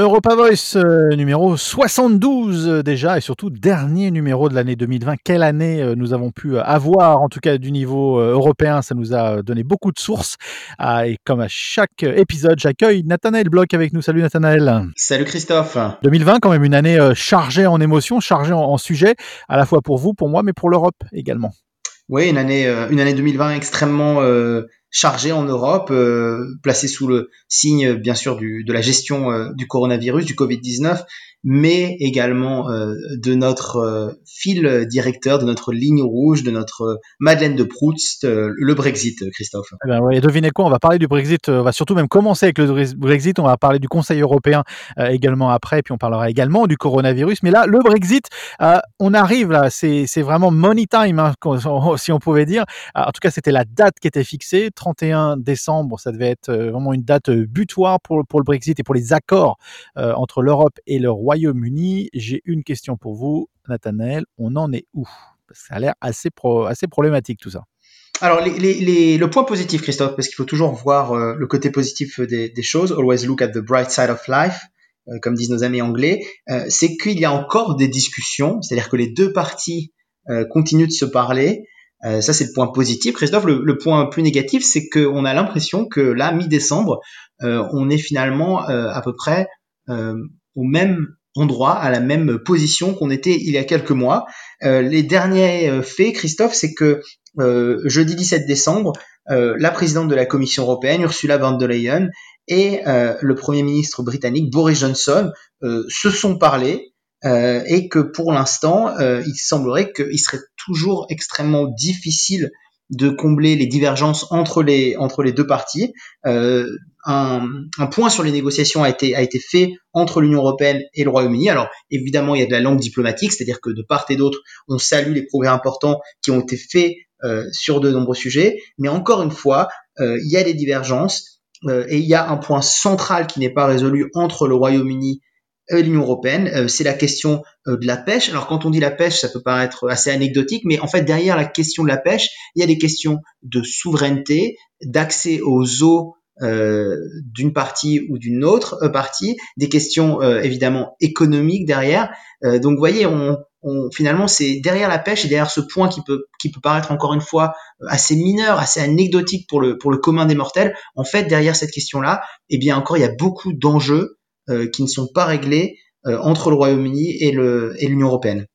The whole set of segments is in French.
Europa Voice euh, numéro 72 euh, déjà et surtout dernier numéro de l'année 2020. Quelle année euh, nous avons pu avoir en tout cas du niveau européen, ça nous a donné beaucoup de sources. Ah, et comme à chaque épisode, j'accueille Nathanaël Bloch avec nous. Salut Nathanaël. Salut Christophe. 2020 quand même une année chargée en émotions, chargée en, en sujets, à la fois pour vous, pour moi, mais pour l'Europe également. Oui, une année, une année 2020 extrêmement chargée en Europe, euh, placée sous le signe bien sûr de la gestion euh, du coronavirus, du Covid-19, mais également euh, de notre fil directeur, de notre ligne rouge, de notre Madeleine de Proust, le Brexit, Christophe. Eh ben ouais, devinez quoi, on va parler du Brexit, on va surtout même commencer avec le Bre- Brexit, on va parler du Conseil européen également après, puis on parlera également du coronavirus. Mais là, le Brexit, on arrive là, c'est vraiment money time, hein, si on pouvait dire. Ah, En tout cas, c'était la date qui était fixée, 31 décembre, ça devait être euh, vraiment une date euh, butoir pour, pour le Brexit et pour les accords euh, entre l'Europe et le Royaume-Uni. J'ai une question pour vous, Nathanaël, on en est où? Ça a l'air assez, assez problématique tout ça. Alors, le point positif, Christophe, parce qu'il faut toujours voir le côté positif des, choses, always look at the bright side of life, comme disent nos amis anglais, c'est qu'il y a encore des discussions, c'est-à-dire que les deux parties continuent de se parler. Euh, ça, c'est le point positif. Christophe, le, le point plus négatif, c'est qu'on a l'impression que là, mi-décembre, euh, on est finalement euh, à peu près euh, au même endroit, à la même position qu'on était il y a quelques mois. Euh, les derniers faits, Christophe, c'est que jeudi 17 décembre, la présidente de la Commission européenne, Ursula von der Leyen, et le Premier ministre britannique, Boris Johnson, se sont parlé euh, et que pour l'instant, euh, il semblerait qu'il serait toujours extrêmement difficile de combler les divergences entre les, entre deux parties. Euh, un, point sur les négociations a été, a été fait entre l'Union européenne et le Royaume-Uni. Alors évidemment, il y a de la langue diplomatique, c'est-à-dire que de part et d'autre, on salue les progrès importants qui ont été faits sur de nombreux sujets, mais encore une fois, il y a des divergences et il y a un point central qui n'est pas résolu entre le Royaume-Uni l'Union européenne, euh, c'est la question euh, de la pêche. Alors quand on dit la pêche, ça peut paraître assez anecdotique, mais en fait derrière la question de la pêche, il y a des questions de souveraineté, d'accès aux eaux euh, d'une partie ou d'une autre euh, partie, des questions euh, évidemment économiques derrière. Euh, donc vous voyez, on, on, finalement c'est derrière la pêche et derrière ce point qui peut qui peut paraître encore une fois euh, assez mineur, assez anecdotique pour le pour le commun des mortels. En fait, derrière cette question-là, eh bien encore il y a beaucoup d'enjeux euh, qui ne sont pas réglés euh, entre le Royaume-Uni et l'Union européenne.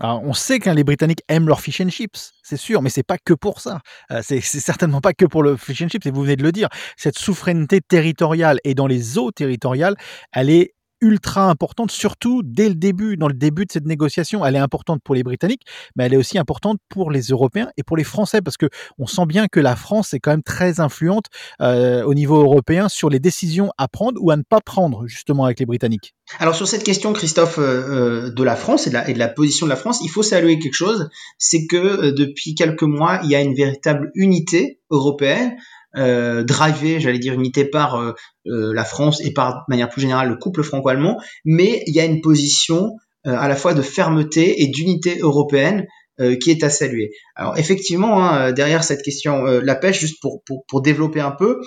On sait que les Britanniques aiment leur fish and chips, c'est sûr, mais c'est pas que pour ça. Euh, c'est certainement pas que pour le fish and chips, et vous venez de le dire. Cette souveraineté territoriale et dans les eaux territoriales, elle est ultra importante, surtout dès le début, dans le début de cette négociation. Elle est importante pour les Britanniques, mais elle est aussi importante pour les Européens et pour les Français, parce que on sent bien que la France est quand même très influente euh, au niveau européen sur les décisions à prendre ou à ne pas prendre, justement, avec les Britanniques. Alors sur cette question, Christophe, euh, euh, de la France et de la, position de la France, il faut saluer quelque chose, c'est que depuis quelques mois, il y a une véritable unité européenne, euh, drivée, j'allais dire unité par euh, euh, la France et par de manière plus générale le couple franco-allemand, mais il y a une position euh, à la fois de fermeté et d'unité européenne euh, qui est à saluer. Alors effectivement, hein, derrière cette question, euh, la pêche, juste pour, pour, pour développer un peu,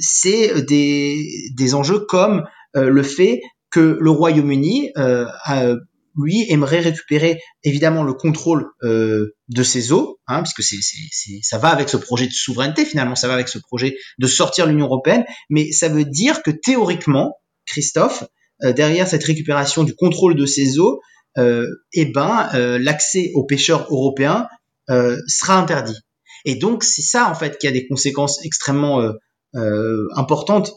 c'est des, des enjeux comme le fait que le Royaume-Uni, a- lui, aimerait récupérer évidemment le contrôle euh, de ses eaux, hein, puisque c'est, ça va avec ce projet de souveraineté, finalement, ça va avec ce projet de sortir l'Union européenne, mais ça veut dire que théoriquement, Christophe, euh, derrière cette récupération du contrôle de ses eaux, euh, eh ben, euh, l'accès aux pêcheurs européens euh, sera interdit. Et donc, c'est ça, en fait, qui a des conséquences extrêmement importantes,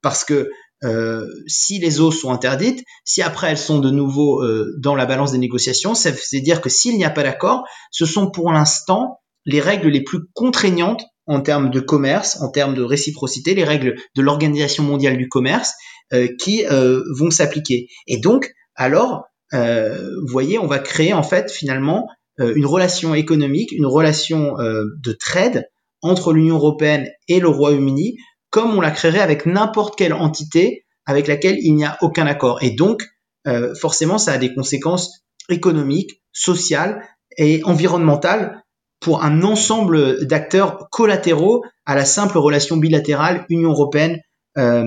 parce que euh, si les eaux sont interdites, si après elles sont de nouveau euh, dans la balance des négociations, ça veut dire que s'il n'y a pas d'accord, ce sont pour l'instant les règles les plus contraignantes en termes de commerce, en termes de réciprocité, les règles de l'Organisation mondiale du commerce euh, qui euh, vont s'appliquer. Et donc, alors, euh, vous voyez, on va créer en fait finalement une relation économique, une relation de trade entre l'Union européenne et le Royaume-Uni, comme on la créerait avec n'importe quelle entité avec laquelle il n'y a aucun accord. Et donc, forcément, ça a des conséquences économiques, sociales et environnementales pour un ensemble d'acteurs collatéraux à la simple relation bilatérale Union européenne euh,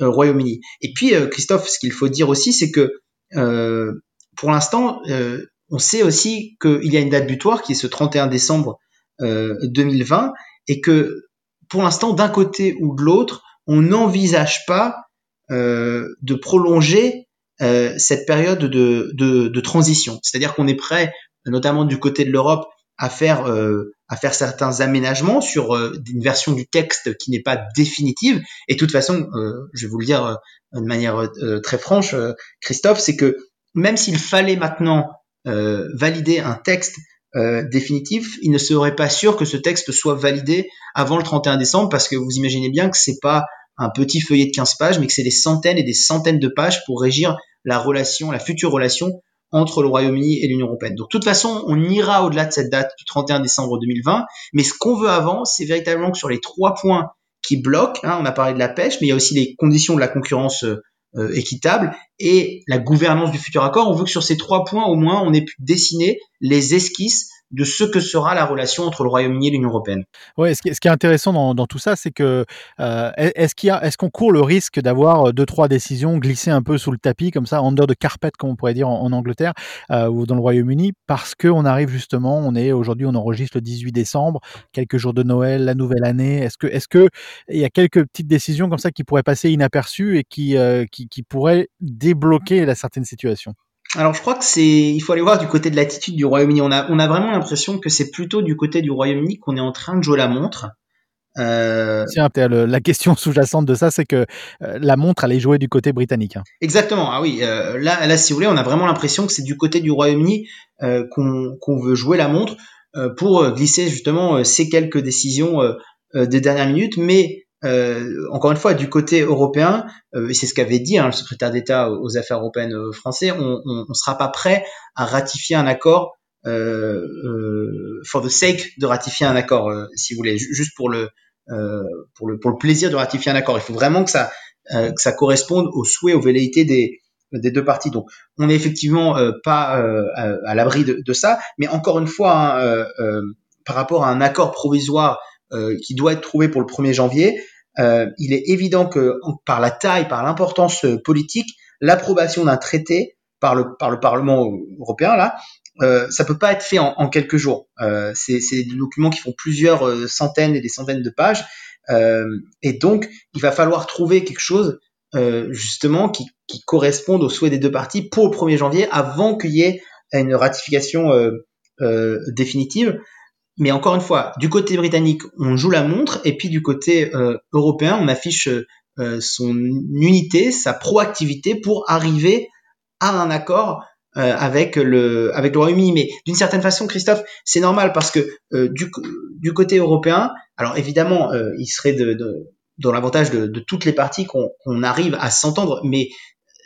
euh, Royaume-Uni. Et puis euh, Christophe, ce qu'il faut dire aussi, c'est que pour l'instant, on sait aussi qu'il y a une date butoir qui est ce 31 décembre 2020 et que pour l'instant, d'un côté ou de l'autre, on n'envisage pas de prolonger cette période de, transition. C'est-à-dire qu'on est prêt, notamment du côté de l'Europe, à faire euh, à faire certains aménagements sur euh, une version du texte qui n'est pas définitive. Et de toute façon, euh, je vais vous le dire de manière très franche, Christophe, c'est que même s'il fallait maintenant valider un texte définitif, il ne serait pas sûr que ce texte soit validé avant le 31 décembre parce que vous imaginez bien que c'est pas un petit feuillet de 15 pages, mais que c'est des centaines et des centaines de pages pour régir la relation, la future relation entre le Royaume-Uni et l'Union européenne. Donc de toute façon, on ira au-delà de cette date du 31 décembre 2020, mais ce qu'on veut avant, c'est véritablement que sur les trois points qui bloquent, hein, on a parlé de la pêche, mais il y a aussi les conditions de la concurrence euh, euh, équitable et la gouvernance du futur accord. On veut que sur ces trois points, au moins, on ait pu dessiner les esquisses de ce que sera la relation entre le Royaume-Uni et l'Union européenne. Ouais, ce qui, est intéressant dans, tout ça, c'est que euh, est-ce qu'on court le risque d'avoir euh, deux trois décisions glissées un peu sous le tapis comme ça, under de carpet comme on pourrait dire en, Angleterre euh, ou dans le Royaume-Uni, parce qu'on arrive justement, on est aujourd'hui, on enregistre le 18 décembre, quelques jours de Noël, la nouvelle année. Est-ce que est-ce que il y a quelques petites décisions comme ça qui pourraient passer inaperçues et qui qui, qui pourraient débloquer la certaine situation? Alors je crois que c'est, il faut aller voir du côté de l'attitude du Royaume-Uni. On a, on a vraiment l'impression que c'est plutôt du côté du Royaume-Uni qu'on est en train de jouer la montre. Euh... la question sous-jacente de ça, c'est que euh, la montre allait jouer du côté britannique. Hein. Exactement. Ah oui, euh, là, là, si vous voulez, on a vraiment l'impression que c'est du côté du Royaume-Uni euh, qu'on veut jouer la montre pour glisser justement ces quelques décisions des dernières minutes. Mais euh, encore une fois, du côté européen, euh, et c'est ce qu'avait dit hein, le secrétaire d'État aux affaires européennes euh, français, on ne sera pas prêt à ratifier un accord euh, for the sake de ratifier un accord, si vous voulez, juste pour le, pour le pour le plaisir de ratifier un accord. Il faut vraiment que ça que ça corresponde aux souhaits, aux velléités des des deux parties. Donc, on n'est effectivement pas à, l'abri de, de, ça, mais encore une fois, hein, par rapport à un accord provisoire qui doit être trouvé pour le 1er janvier, euh, il est évident que par la taille, par l'importance euh, politique, l'approbation d'un traité par le, par le Parlement européen, là, euh, ça peut pas être fait en, en quelques jours. Euh, c'est des documents qui font plusieurs euh, centaines et des centaines de pages. Euh, et donc, il va falloir trouver quelque chose justement qui, qui, corresponde aux souhaits des deux parties pour le 1er janvier avant qu'il y ait une ratification définitive. Mais encore une fois, du côté britannique, on joue la montre, et puis du côté euh, européen, on affiche euh, son unité, sa proactivité pour arriver à un accord euh, avec le avec le Royaume-Uni. Mais d'une certaine façon, Christophe, c'est normal parce que du, côté européen, alors évidemment, il serait de, dans l'avantage de, toutes les parties qu'on arrive à s'entendre, mais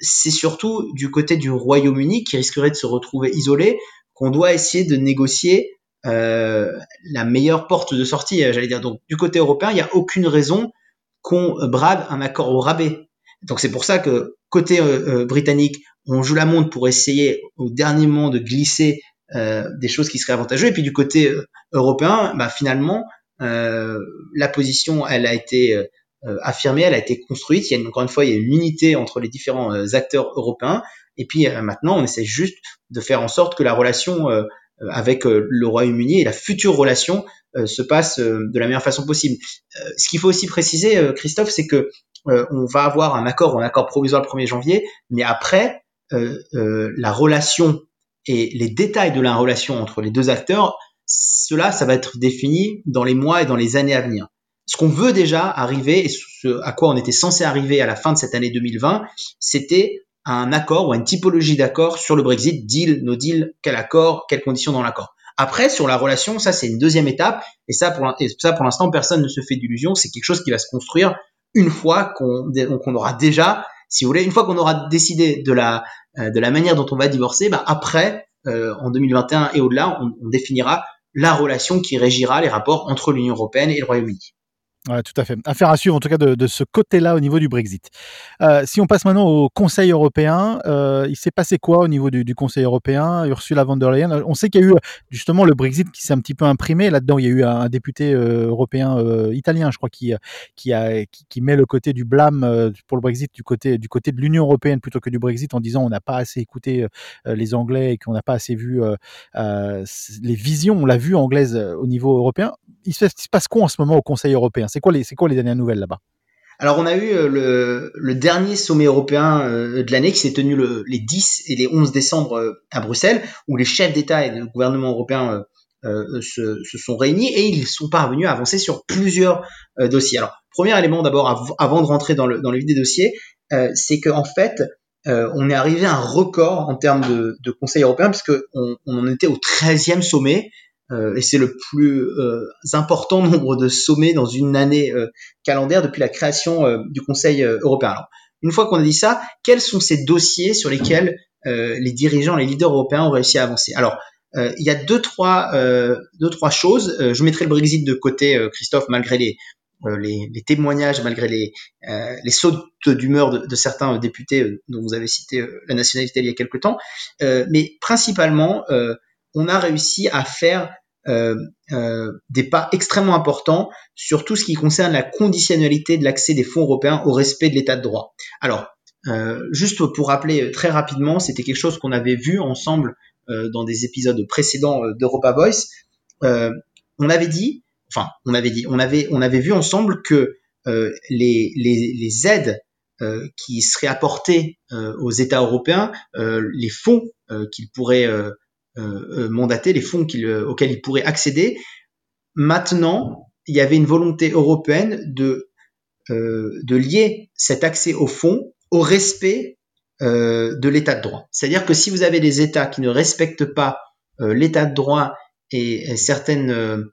c'est surtout du côté du Royaume-Uni qui risquerait de se retrouver isolé qu'on doit essayer de négocier la meilleure porte de sortie, euh, j'allais dire. Donc du côté européen, il n'y a aucune raison qu'on brade un accord au rabais. Donc c'est pour ça que côté euh, britannique, on joue la montre pour essayer au dernier moment de glisser des choses qui seraient avantageuses. Et puis du côté européen, bah, finalement, la position, elle a été affirmée, elle a été construite. Il y a encore une fois, il y a une unité entre les différents acteurs européens. Et puis maintenant, on essaie juste de faire en sorte que la relation euh, avec euh, le Royaume-Uni et la future relation euh, se passe de la meilleure façon possible. ce qu'il faut aussi préciser, Christophe, c'est que on va avoir un accord, un accord provisoire le 1er janvier, mais après, la relation et les détails de la relation entre les deux acteurs, cela, ça va être défini dans les mois et dans les années à venir. Ce qu'on veut déjà arriver et ce à quoi on était censé arriver à la fin de cette année 2020, c'était un accord ou une typologie d'accord sur le Brexit, deal, no deal, quel accord, quelles conditions dans l'accord. Après, sur la relation, ça c'est une deuxième étape, et ça pour, l'instant personne ne se fait d'illusion, c'est quelque chose qui va se construire une fois qu'on aura déjà, si vous voulez, une fois qu'on aura décidé de la, euh, de la manière dont on va divorcer, bah après, euh, en 2021 et au-delà, on définira la relation qui régira les rapports entre l'Union européenne et le Royaume-Uni. Tout à fait. Affaire à suivre, en tout cas, de, ce côté-là au niveau du Brexit. Euh, si on passe maintenant au Conseil européen, euh, il s'est passé quoi au niveau du, Conseil européen? Ursula von der Leyen, on sait qu'il y a eu justement le Brexit qui s'est un petit peu imprimé. Là-dedans, il y a eu un, député euh, européen italien, je crois, qui, qui, met le côté du blâme pour le Brexit du côté, du côté de l'Union européenne plutôt que du Brexit en disant on n'a pas assez écouté les Anglais et qu'on n'a pas assez vu les visions, on l'a vu anglaise au niveau européen. Il se passe quoi en ce moment au Conseil européen? C'est quoi les, dernières nouvelles là-bas? Alors on a eu euh, le, dernier sommet européen euh, de l'année qui s'est tenu le, les 10 et les 11 décembre euh, à Bruxelles, où les chefs d'État et de gouvernement européens euh, se, sont réunis et ils sont parvenus à avancer sur plusieurs dossiers. Alors premier élément d'abord av avant de rentrer dans le, dans des dossiers, c'est qu'en fait on est arrivé à un record en termes de, de Conseil européen puisque on, on en était au 13e sommet euh, et c'est le plus euh, important nombre de sommets dans une année euh, calendaire depuis la création du Conseil européen. Alors, une fois qu'on a dit ça, quels sont ces dossiers sur lesquels les dirigeants, les leaders européens ont réussi à avancer? Alors, il y a deux trois, deux, trois choses. je mettrai le Brexit de côté, Christophe, malgré les, les, les, témoignages, malgré les, euh, les sautes d'humeur de, de, certains députés dont vous avez cité la nationalité il y a quelque temps. mais principalement, on a réussi à faire euh, euh, des pas extrêmement importants sur tout ce qui concerne la conditionnalité de l'accès des fonds européens au respect de l'état de droit. Alors, euh, juste pour rappeler très rapidement, c'était quelque chose qu'on avait vu ensemble dans des épisodes précédents d'Europa Voice. On avait dit, enfin, on avait dit, on avait, on avait vu ensemble que les, aides qui seraient apportées aux États européens, les fonds qu'ils pourraient mandater, les fonds euh, auxquels ils pourraient accéder. Maintenant, il y avait une volonté européenne de, de lier cet accès aux fonds au respect de l'état de droit. C'est-à-dire que si vous avez des États qui ne respectent pas l'état de droit et, certaines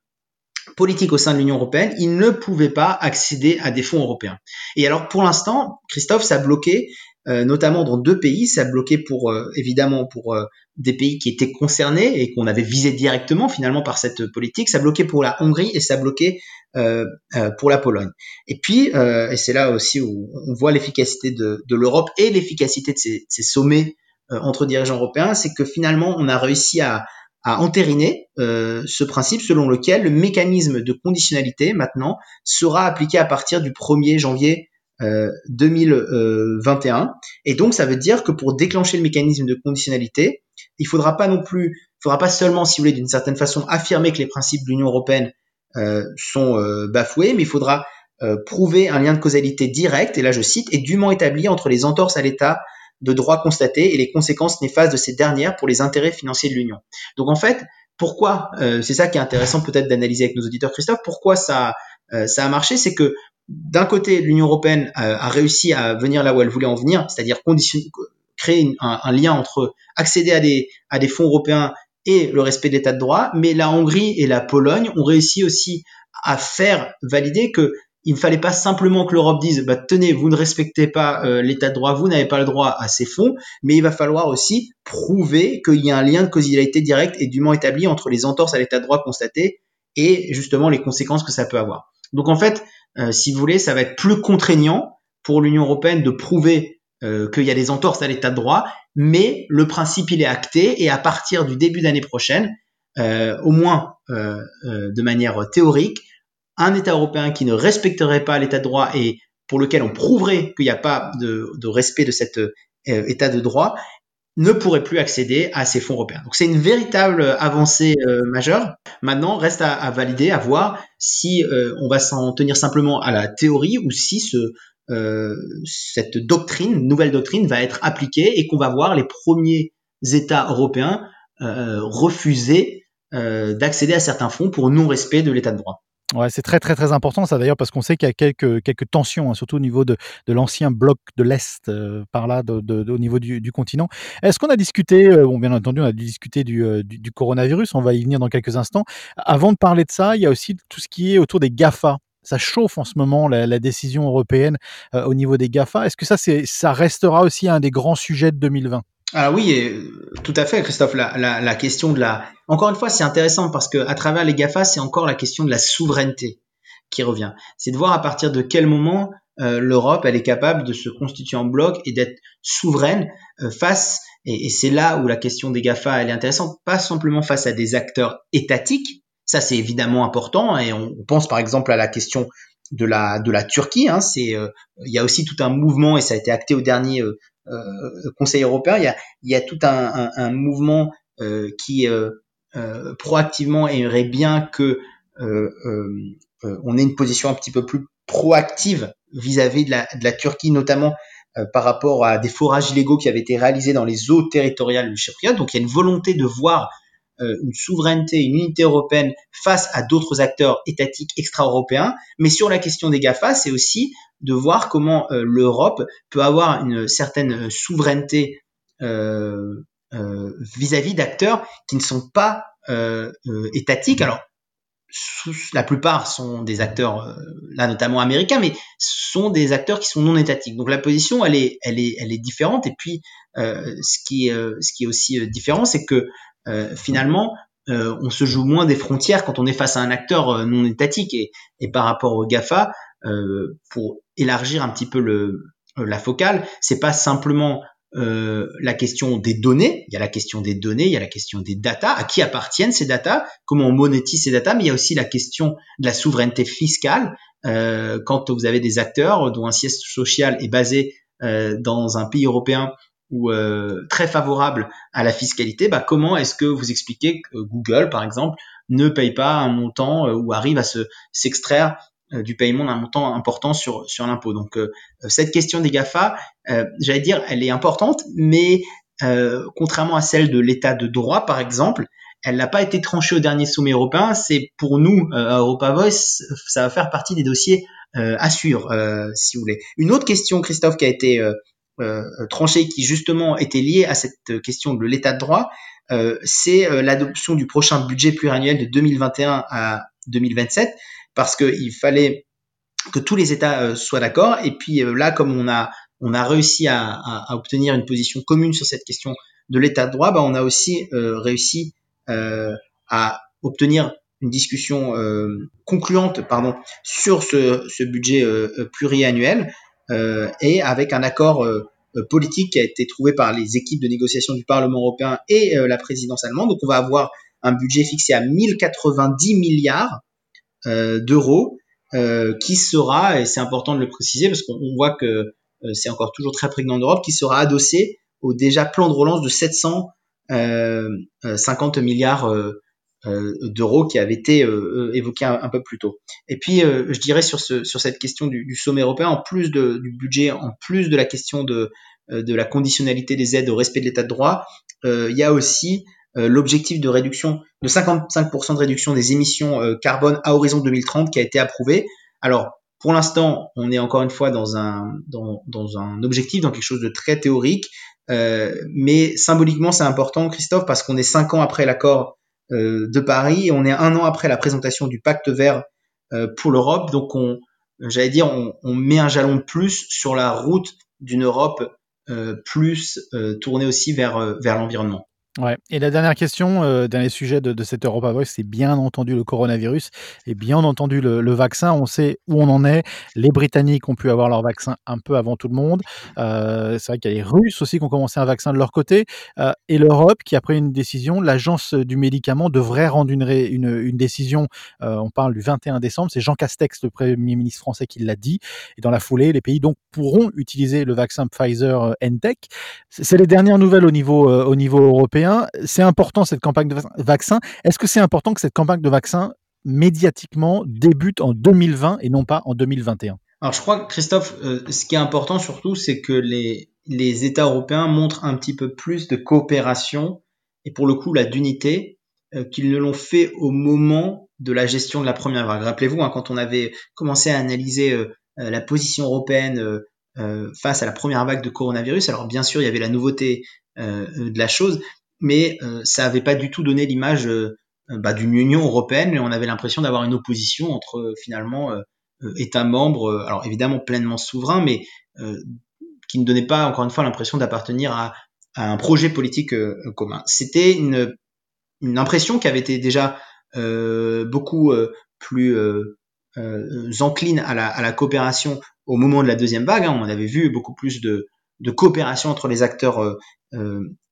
politiques au sein de l'Union européenne, ils ne pouvaient pas accéder à des fonds européens. Et alors pour l'instant, Christophe, ça a bloqué, notamment dans deux pays, ça a bloqué pour évidemment pour des pays qui étaient concernés et qu'on avait visé directement finalement par cette politique. Ça bloquait pour la Hongrie et ça bloquait euh, euh, pour la Pologne. Et puis, euh, et c'est là aussi où on voit l'efficacité de, l'Europe et l'efficacité de ces, sommets euh, entre dirigeants européens, c'est que finalement on a réussi à, à entériner euh, ce principe selon lequel le mécanisme de conditionnalité maintenant sera appliqué à partir du 1er janvier 2021. Euh, et donc, ça veut dire que pour déclencher le mécanisme de conditionnalité, il faudra pas non plus, il faudra pas seulement, si vous voulez, d'une certaine façon, affirmer que les principes de l'Union européenne euh, sont euh, bafoués, mais il faudra euh, prouver un lien de causalité direct, et là je cite, est dûment établi entre les entorses à l'état de droit constaté et les conséquences néfastes de ces dernières pour les intérêts financiers de l'Union. Donc en fait, pourquoi, euh, c'est ça qui est intéressant peut-être d'analyser avec nos auditeurs, Christophe, pourquoi ça, ça a marché, c'est que d'un côté, l'Union européenne a, réussi à venir là où elle voulait en venir, c'est-à-dire créer un, lien entre accéder à des, à des fonds européens et le respect de l'état de droit, mais la Hongrie et la Pologne ont réussi aussi à faire valider que il ne fallait pas simplement que l'Europe dise bah, tenez, vous ne respectez pas euh, l'état de droit, vous n'avez pas le droit à ces fonds, mais il va falloir aussi prouver qu'il y a un lien de causalité directe et dûment établi entre les entorses à l'état de droit constaté et justement les conséquences que ça peut avoir. Donc en fait, euh, si vous voulez, ça va être plus contraignant pour l'Union européenne de prouver euh, qu'il y a des entorses à l'état de droit, mais le principe il est acté et à partir du début d'année prochaine, euh, au moins de manière théorique, un État européen qui ne respecterait pas l'état de droit et pour lequel on prouverait qu'il n'y a pas de, de, respect de cet état de droit, ne pourrait plus accéder à ces fonds européens. Donc c'est une véritable avancée euh, majeure. Maintenant, reste à, valider, à voir si euh, on va s'en tenir simplement à la théorie ou si ce, euh, cette doctrine, nouvelle doctrine, va être appliquée et qu'on va voir les premiers États européens euh, refuser d'accéder à certains fonds pour non-respect de l'état de droit. Ouais, c'est très très très important ça d'ailleurs parce qu'on sait qu'il y a quelques quelques tensions, hein, surtout au niveau de, de l'ancien bloc de l'est euh, par là, de, de, au niveau du, du continent. Est-ce qu'on a discuté, euh, bon bien entendu on a dû discuter du, euh, du, du, coronavirus, on va y venir dans quelques instants. Avant de parler de ça, il y a aussi tout ce qui est autour des Gafa. Ça chauffe en ce moment la, la décision européenne au niveau des Gafa. Est-ce que ça c'est ça restera aussi un des grands sujets de 2020 ah oui, tout à fait, Christophe. La, la, la question de la. Encore une fois, c'est intéressant parce que à travers les Gafa, c'est encore la question de la souveraineté qui revient. C'est de voir à partir de quel moment l'Europe elle est capable de se constituer en bloc et d'être souveraine face et, et c'est là où la question des GAFA elle est intéressante, pas simplement face à des acteurs étatiques, ça c'est évidemment important et on pense par exemple à la question de la de la Turquie. Hein, c'est euh, il y a aussi tout un mouvement et ça a été acté au dernier euh, euh, Conseil européen. Il y a il y a tout un, un, mouvement qui proactivement aimerait bien que on ait une position un petit peu plus proactive vis-à-vis de, la, de la Turquie, notamment par rapport à des forages illégaux qui avaient été réalisés dans les eaux territoriales du Chypriote. Donc il y a une volonté de voir euh, une souveraineté, une unité européenne face à d'autres acteurs étatiques extra-européens. Mais sur la question des GAFA, c'est aussi de voir comment euh, l'Europe peut avoir une certaine souveraineté euh, vis-à-vis d'acteurs qui ne sont pas étatiques. Alors, la plupart sont des acteurs, là notamment américains, mais sont des acteurs qui sont non étatiques. Donc la position, elle est, elle est, elle est différente. Et puis, ce qui est, ce qui est aussi différent, c'est que euh, finalement, euh, on se joue moins des frontières quand on est face à un acteur euh, non étatique et, et, par rapport au Gafa, pour élargir un petit peu le, la focale, c'est pas simplement euh, la question des données, il y a la question des données, il y a la question des data, à qui appartiennent ces data, comment on monétise ces data, mais il y a aussi la question de la souveraineté fiscale. Euh, quand vous avez des acteurs dont un siège social est basé euh, dans un pays européen euh, très favorable à la fiscalité, bah, comment est-ce que vous expliquez que Google, par exemple, ne paye pas un montant euh, ou arrive à se s'extraire euh, du paiement d'un montant important sur l'impôt? Donc cette question des Gafa, j'allais dire, elle est importante, mais contrairement à celle de l'État de droit, par exemple, elle n'a pas été tranchée au dernier sommet européen. C'est pour nous, à Europa Voice, ça va faire partie des dossiers à si vous voulez. Une autre question, Christophe, qui a été euh, tranché qui justement était lié à cette question de l'état de droit, euh, c'est euh, l'adoption du prochain budget pluriannuel de 2021 à 2027, parce qu'il fallait que tous les États soient d'accord. Et puis là, comme on a on a réussi à, obtenir une position commune sur cette question de l'état de droit, bah, on a aussi réussi à obtenir une discussion concluante pardon sur ce, budget pluriannuel euh, et avec un accord euh, euh, politique qui a été trouvé par les équipes de négociation du Parlement européen et la présidence allemande. Donc on va avoir un budget fixé à 1090 milliards d'euros qui sera, et c'est important de le préciser parce qu'on voit que c'est encore toujours très prégnant en Europe, qui sera adossé au déjà plan de relance de 750 milliards euh, d'euros qui avait été euh, évoqué un, peu plus tôt. Et puis, euh, je dirais sur, ce, sur cette question du, sommet européen, en plus de, du budget, en plus de la question de, de la conditionnalité des aides au respect de l'état de droit, il y a aussi l'objectif de réduction de 55% de réduction des émissions carbone à horizon 2030 qui a été approuvé. Alors, pour l'instant, on est encore une fois dans un, dans, dans un objectif, dans quelque chose de très théorique, euh, mais symboliquement, c'est important, Christophe, parce qu'on est cinq ans après l'accord euh, de Paris. On est un an après la présentation du pacte vert euh, pour l'Europe, donc on, j'allais dire, on, met un jalon plus sur la route d'une Europe euh, plus tournée aussi vers, vers l'environnement. Ouais. Et la dernière question, euh, dernier sujet de, de cette Europa Voice, c'est bien entendu le coronavirus et bien entendu le, vaccin. On sait où on en est. Les Britanniques ont pu avoir leur vaccin un peu avant tout le monde. Euh, c'est vrai qu'il y a les Russes aussi qui ont commencé un vaccin de leur côté. Euh, et l'Europe qui a pris une décision. L'agence du médicament devrait rendre une, décision. Euh, on parle du 21 décembre. C'est Jean Castex, le Premier ministre français, qui l'a dit. Et dans la foulée, les pays donc pourront utiliser le vaccin Pfizer-NTech. Euh, c'est les dernières nouvelles au niveau européen. C'est important cette campagne de vaccin. Est-ce que c'est important que cette campagne de vaccin médiatiquement débute en 2020 et non pas en 2021 Alors je crois, Christophe, euh, ce qui est important surtout, c'est que les, États européens montrent un petit peu plus de coopération et pour le coup la d'unité euh, qu'ils ne l'ont fait au moment de la gestion de la première vague. Rappelez-vous, hein, quand on avait commencé à analyser euh, la position européenne face à la première vague de coronavirus, alors bien sûr il y avait la nouveauté de la chose, mais euh, ça n'avait pas du tout donné l'image euh, bah, d'une Union européenne, mais on avait l'impression d'avoir une opposition entre euh, finalement États membres, alors évidemment pleinement souverains, mais qui ne donnait pas, encore une fois, l'impression d'appartenir à, à, un projet politique commun. C'était une, une, impression qui avait été déjà beaucoup plus enclines à la, à la, coopération au moment de la deuxième vague. Hein. On avait vu beaucoup plus de, de coopération entre les acteurs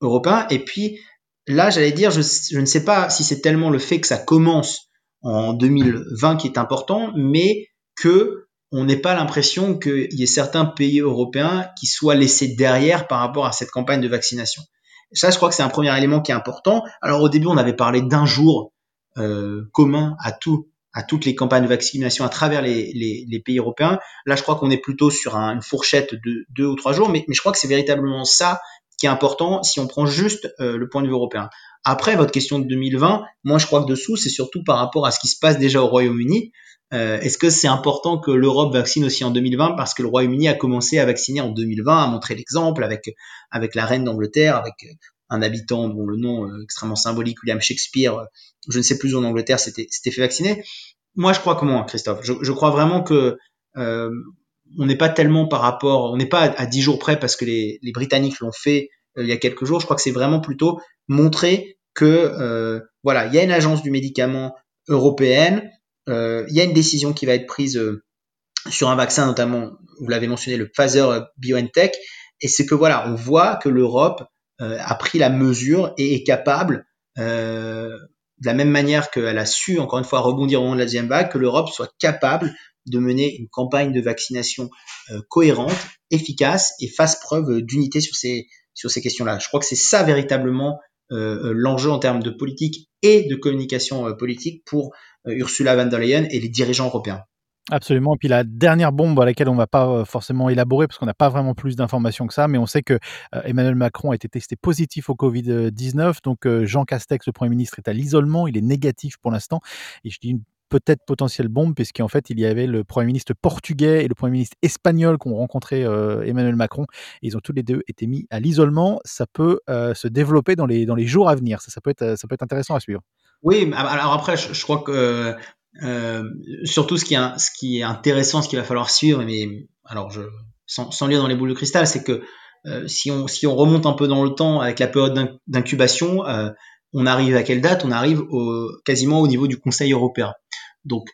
européens. Et puis là, j'allais dire, je, je, ne sais pas si c'est tellement le fait que ça commence en 2020 qui est important, mais que on n'ait pas l'impression qu'il y ait certains pays européens qui soient laissés derrière par rapport à cette campagne de vaccination. Ça, je crois que c'est un premier élément qui est important. Alors au début, on avait parlé d'un jour euh, commun à tout, à toutes les campagnes de vaccination à travers les, les, les pays européens. Là, je crois qu'on est plutôt sur un, une fourchette de deux ou trois jours, mais, mais je crois que c'est véritablement ça qui est important si on prend juste euh, le point de vue européen. Après, votre question de 2020, moi je crois que dessous, c'est surtout par rapport à ce qui se passe déjà au Royaume-Uni. Euh, Est-ce que c'est important que l'Europe vaccine aussi en 2020 parce que le Royaume-Uni a commencé à vacciner en 2020, a montré l'exemple avec avec la reine d'Angleterre, avec un habitant dont le nom euh, extrêmement symbolique, William Shakespeare, euh, je ne sais plus où en Angleterre, s'était fait vacciner. Moi, je crois comment, Christophe je, crois vraiment que euh, on n'est pas tellement par rapport, on n'est pas à, dix jours près parce que les, les Britanniques l'ont fait il y a quelques jours. Je crois que c'est vraiment plutôt montrer que voilà, il y a une agence du médicament européenne il y a une décision qui va être prise sur un vaccin, notamment, vous l'avez mentionné, le Pfizer BioNTech, et c'est que voilà, on voit que l'Europe a pris la mesure et est capable, de la même manière qu'elle a su, encore une fois, rebondir au moment de la deuxième vague, que l'Europe soit capable de mener une campagne de vaccination cohérente, efficace et fasse preuve d'unité sur ces, sur ces questions-là. Je crois que c'est ça véritablement l'enjeu en termes de politique et de communication politique pour euh, Ursula von der Leyen et les dirigeants européens. Absolument. Et puis la dernière bombe à laquelle on ne va pas euh, forcément élaborer parce qu'on n'a pas vraiment plus d'informations que ça, mais on sait que euh, Emmanuel Macron a été testé positif au Covid-19. Donc Jean Castex, le Premier ministre, est à l'isolement. Il est négatif pour l'instant. Et je dis une peut-être potentielle bombe, puisqu'en fait, il y avait le Premier ministre portugais et le Premier ministre espagnol qui ont rencontré Emmanuel Macron. Et ils ont tous les deux été mis à l'isolement. Ça peut se développer dans les, dans les jours à venir. Ça, peut être, ça peut être intéressant à suivre. Oui, alors après, je, crois que euh, surtout ce qui, est, intéressant, ce qu'il va falloir suivre, mais alors je, sans, sans lire dans les boules de cristal, c'est que euh, si, on, si on remonte un peu dans le temps avec la période d'incubation, euh, on arrive à quelle date? On arrive au, quasiment au niveau du Conseil européen. Donc,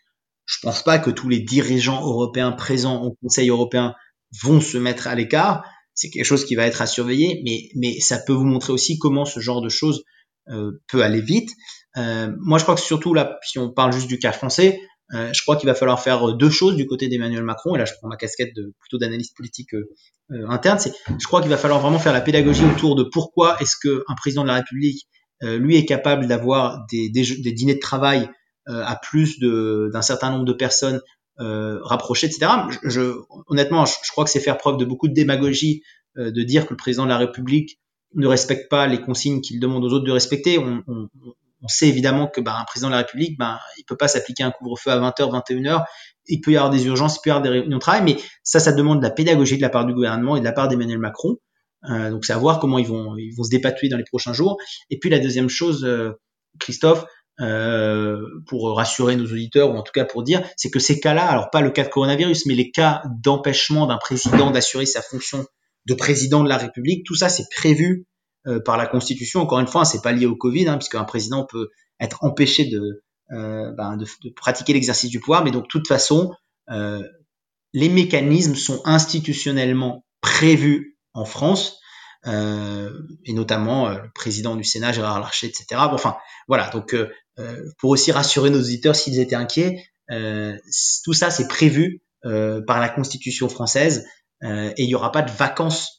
je pense pas que tous les dirigeants européens présents au Conseil européen vont se mettre à l'écart. C'est quelque chose qui va être à surveiller, mais, mais ça peut vous montrer aussi comment ce genre de choses euh, peut aller vite. Euh, moi, je crois que surtout là, si on parle juste du cas français, euh, je crois qu'il va falloir faire deux choses du côté d'Emmanuel Macron. Et là, je prends ma casquette de plutôt d'analyste politique euh, interne. C'est, je crois qu'il va falloir vraiment faire la pédagogie autour de pourquoi est-ce que un président de la République, lui, est capable d'avoir des, des, des, dîners de travail à plus d'un certain nombre de personnes rapprochées, etc. Je honnêtement, je, je, crois que c'est faire preuve de beaucoup de démagogie de dire que le président de la République ne respecte pas les consignes qu'il demande aux autres de respecter. On, on, on sait évidemment que bah, un président de la République, bah, il peut pas s'appliquer un couvre-feu à 20h, 21h. Il peut y avoir des urgences, il peut y avoir des réunions de travail, mais ça, ça demande de la pédagogie de la part du gouvernement et de la part d'Emmanuel Macron. Euh, donc c'est à voir comment ils vont, ils vont se dépatouiller dans les prochains jours. Et puis la deuxième chose, euh, Christophe, euh, pour rassurer nos auditeurs ou en tout cas pour dire, c'est que ces cas-là, alors pas le cas de coronavirus, mais les cas d'empêchement d'un président d'assurer sa fonction de président de la République, tout ça c'est prévu par la Constitution. Encore une fois, c'est pas lié au Covid, hein, puisqu'un président peut être empêché de, euh, ben, de, pratiquer l'exercice du pouvoir, mais donc de toute façon, euh, les mécanismes sont institutionnellement prévus en France, euh, et notamment euh, le président du Sénat, Gérard Larcher, etc. Bon, enfin, voilà. Donc, euh, pour aussi rassurer nos auditeurs s'ils étaient inquiets, tout ça c'est prévu par la Constitution française, et il n'y aura pas de vacances euh,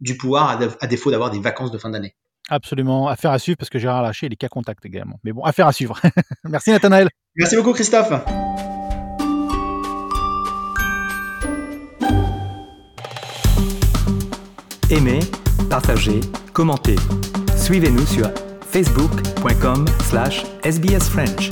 du pouvoir à, défaut d'avoir des vacances de fin d'année. Absolument, affaire à suivre parce que Gérard Lâché, il est cas contact également. Mais bon, affaire à suivre. Merci Nathanaël. Merci beaucoup Christophe. Aimez, partagez, commentez. Suivez-nous sur facebook.com slash sbsfrench.